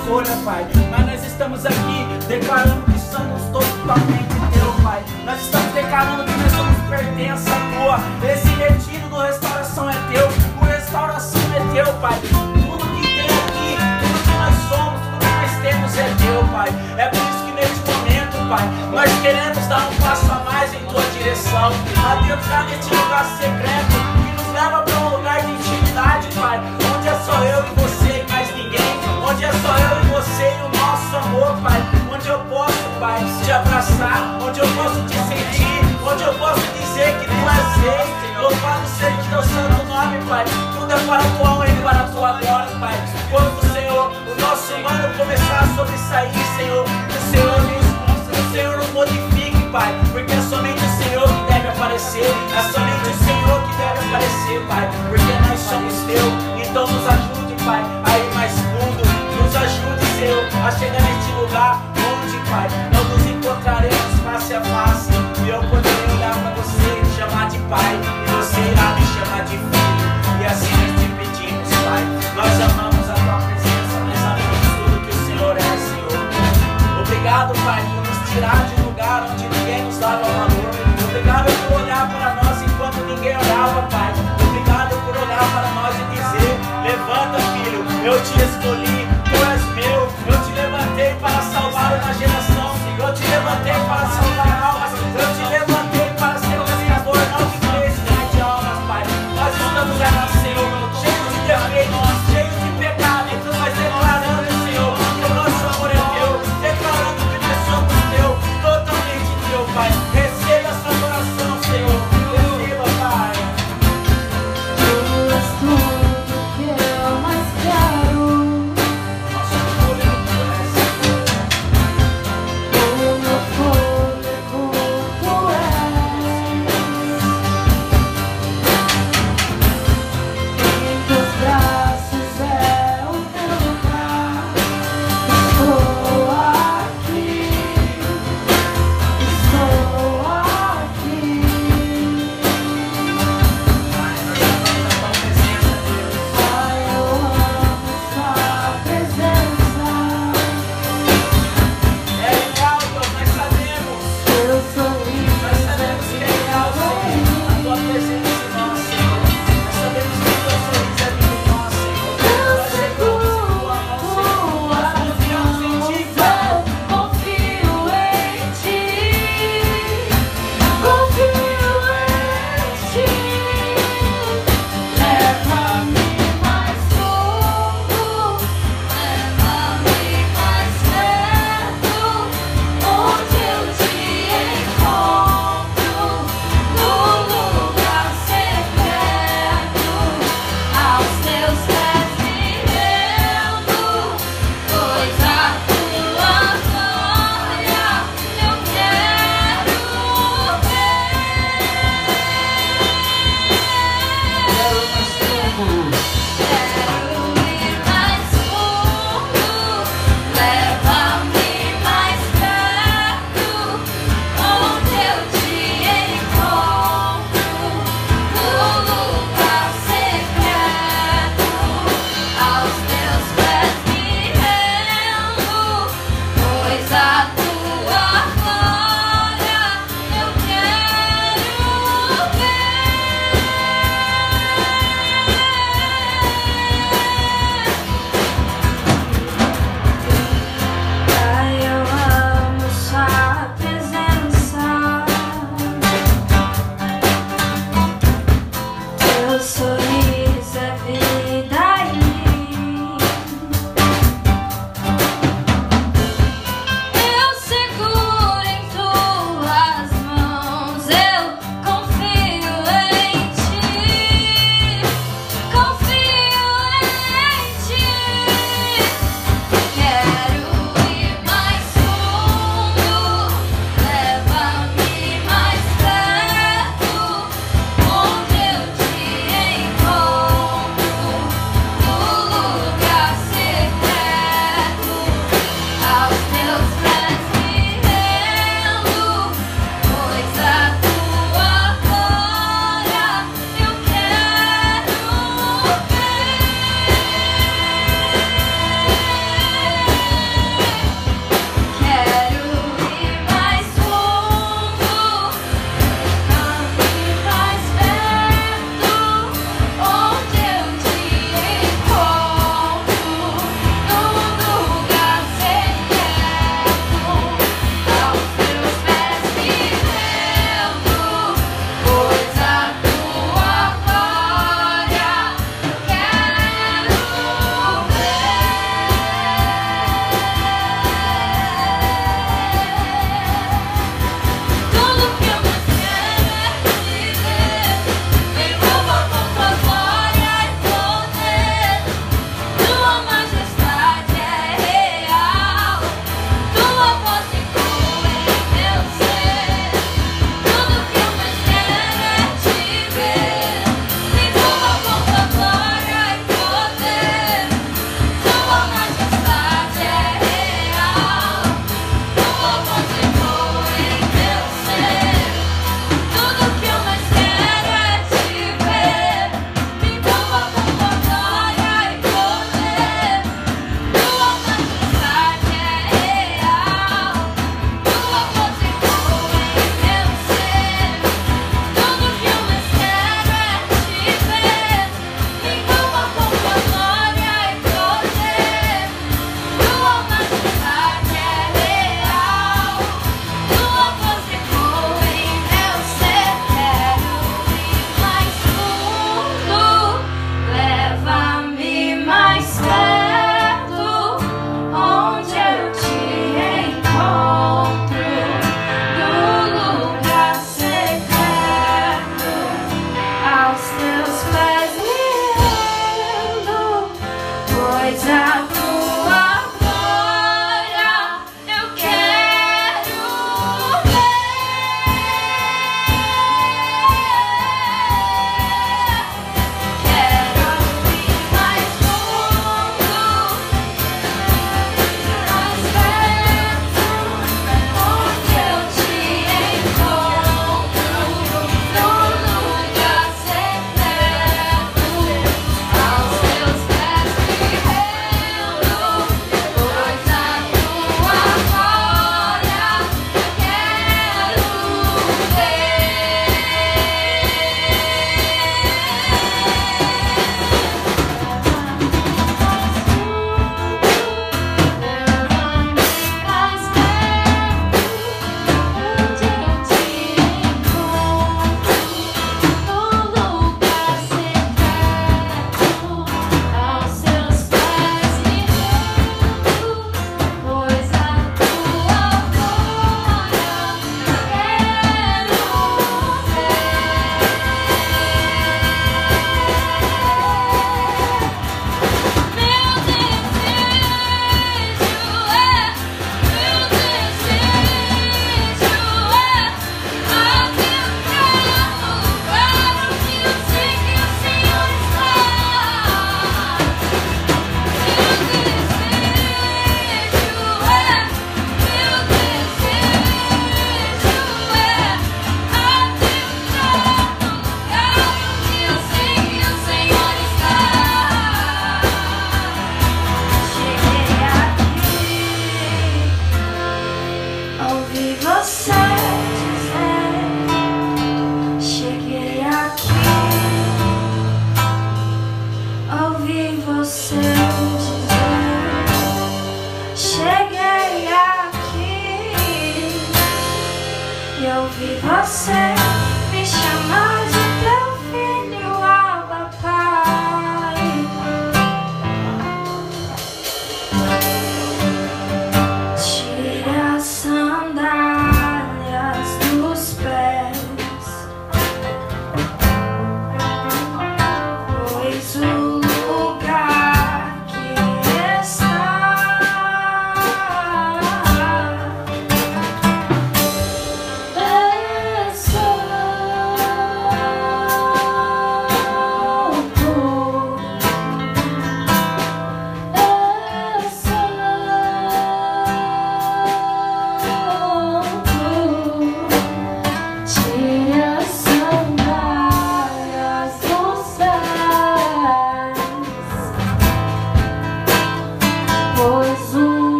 escolha, Pai. Mas nós estamos aqui declarando que somos totalmente teu, Pai. Nós estamos declarando que nós somos pertença tua. Esse retiro do restauração é teu. O restauração é teu, Pai. Tudo que tem aqui, tudo que nós somos, tudo que nós temos é teu, Pai. É por isso que neste momento, Pai, nós queremos dar um passo a mais em tua direção. A Deus, neste lugar secreto que nos leva para um lugar de intimidade, Pai. Onde é só eu e você Pai. Onde eu posso, Pai, te abraçar. Onde eu posso te sentir. Onde eu posso dizer que tu és rei. Louvado seja o teu santo nome, Pai. Tudo é para a tua honra e para a tua glória, Pai. Quando, Senhor, o nosso humano começar a sobressair, Senhor, o Senhor nos, o Senhor nos modifique, Pai. Porque é somente o Senhor que deve aparecer. É somente o Senhor que deve aparecer, Pai. Porque nós somos teu. Então nos ajude, Pai, a ir mais fundo. Nos ajude, A chegar neste lugar onde, Pai, nós nos encontraremos face a face. E eu poderei olhar para você e te chamar de Pai. E você irá me chamar de filho. E assim nós te pedimos, Pai. Nós amamos a tua presença, nós sabemos tudo que o Senhor é, Senhor. Obrigado, Pai, por nos tirar de um lugar onde ninguém nos dava valor. Obrigado por olhar para nós enquanto ninguém olhava, Pai. Obrigado por olhar para nós e dizer: Levanta, filho, eu te escolhi, para salvar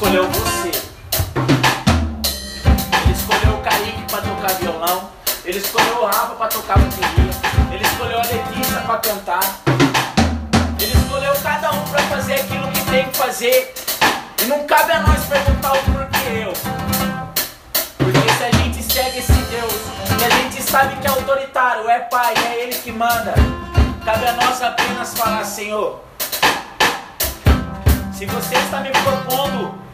escolheu você. Ele escolheu o Kaique para tocar violão. Ele escolheu o Rafa para tocar bateria. Ele escolheu a Letícia para cantar. Ele escolheu cada um para fazer aquilo que tem que fazer. E não cabe a nós perguntar o porquê eu. Porque se a gente segue esse Deus, e a gente sabe que é autoritário, é pai, é ele que manda, cabe a nós apenas falar, Senhor, se você está me propondo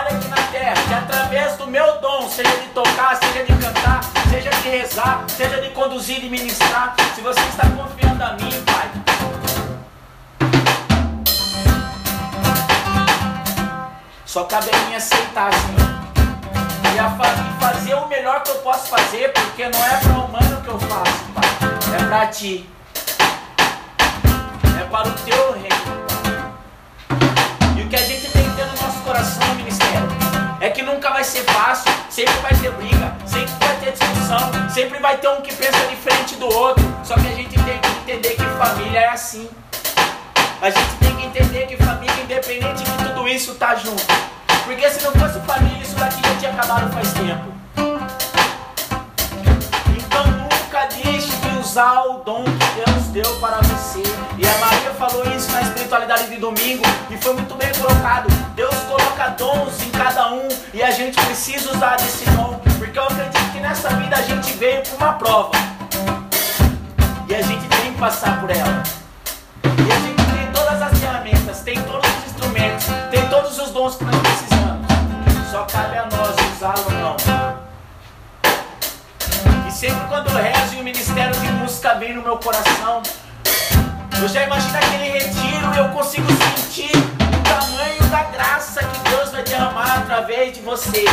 trabalho aqui na terra, que através do meu dom, seja de tocar, seja de cantar, seja de rezar, seja de conduzir e ministrar, se você está confiando a mim, Pai, Só cabe a mim aceitar, Senhor. E, a fa fazer o melhor que eu posso fazer, porque não é para o humano que eu faço, Pai. É para Ti. É para o Teu reino, é que nunca vai ser fácil, sempre vai ter briga, sempre vai ter discussão, sempre vai ter um que pensa diferente do outro. Só que a gente tem que entender que família é assim. A gente tem que entender que família, independente de tudo isso, tá junto. Porque se não fosse família, isso daqui já tinha acabado faz tempo. Usar o dom que Deus deu para você. E a Maria falou isso na espiritualidade de domingo e foi muito bem colocado. Deus coloca dons em cada um e a gente precisa usar desse dom. Porque eu acredito que nessa vida a gente veio para uma prova. E a gente tem que passar por ela. E a gente ferramentas, tem todos os instrumentos, tem todos os dons que nós precisamos. Sempre quando eu rezo e o ministério de música vem no meu coração, eu já imagino aquele retiro e eu consigo sentir o tamanho da graça que Deus vai derramar através de você,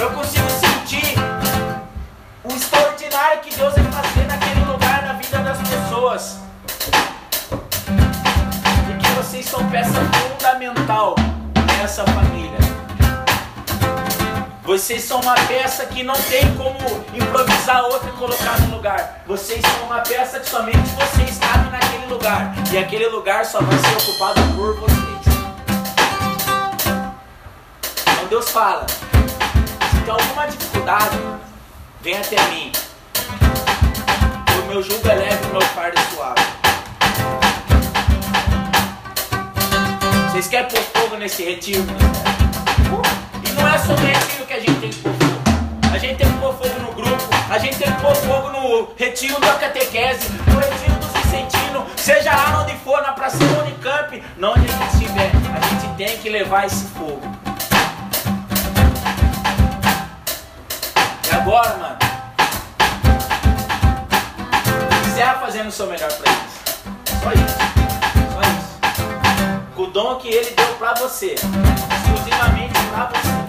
Eu consigo sentir o extraordinário que Deus Vocês são uma peça que não tem como improvisar outra e colocar no lugar. Vocês são uma peça que somente vocês cabem naquele lugar. E aquele lugar só vai ser ocupado por vocês. Então Deus fala: se tem alguma dificuldade, vem até mim. O meu jugo é leve, o meu fardo é suave. Vocês querem pôr fogo nesse retiro? E não é só tem que pôr fogo. A gente tem que pôr fogo no grupo, a gente tem que pôr fogo no retiro da catequese, no retiro dos Vicentinos, seja lá onde for, na praça do Unicamp, não onde a gente estiver. A gente tem que levar esse fogo. E agora, mano? Encerra fazendo o seu melhor pra eles. Só isso o dom que ele deu para você, exclusivamente para você.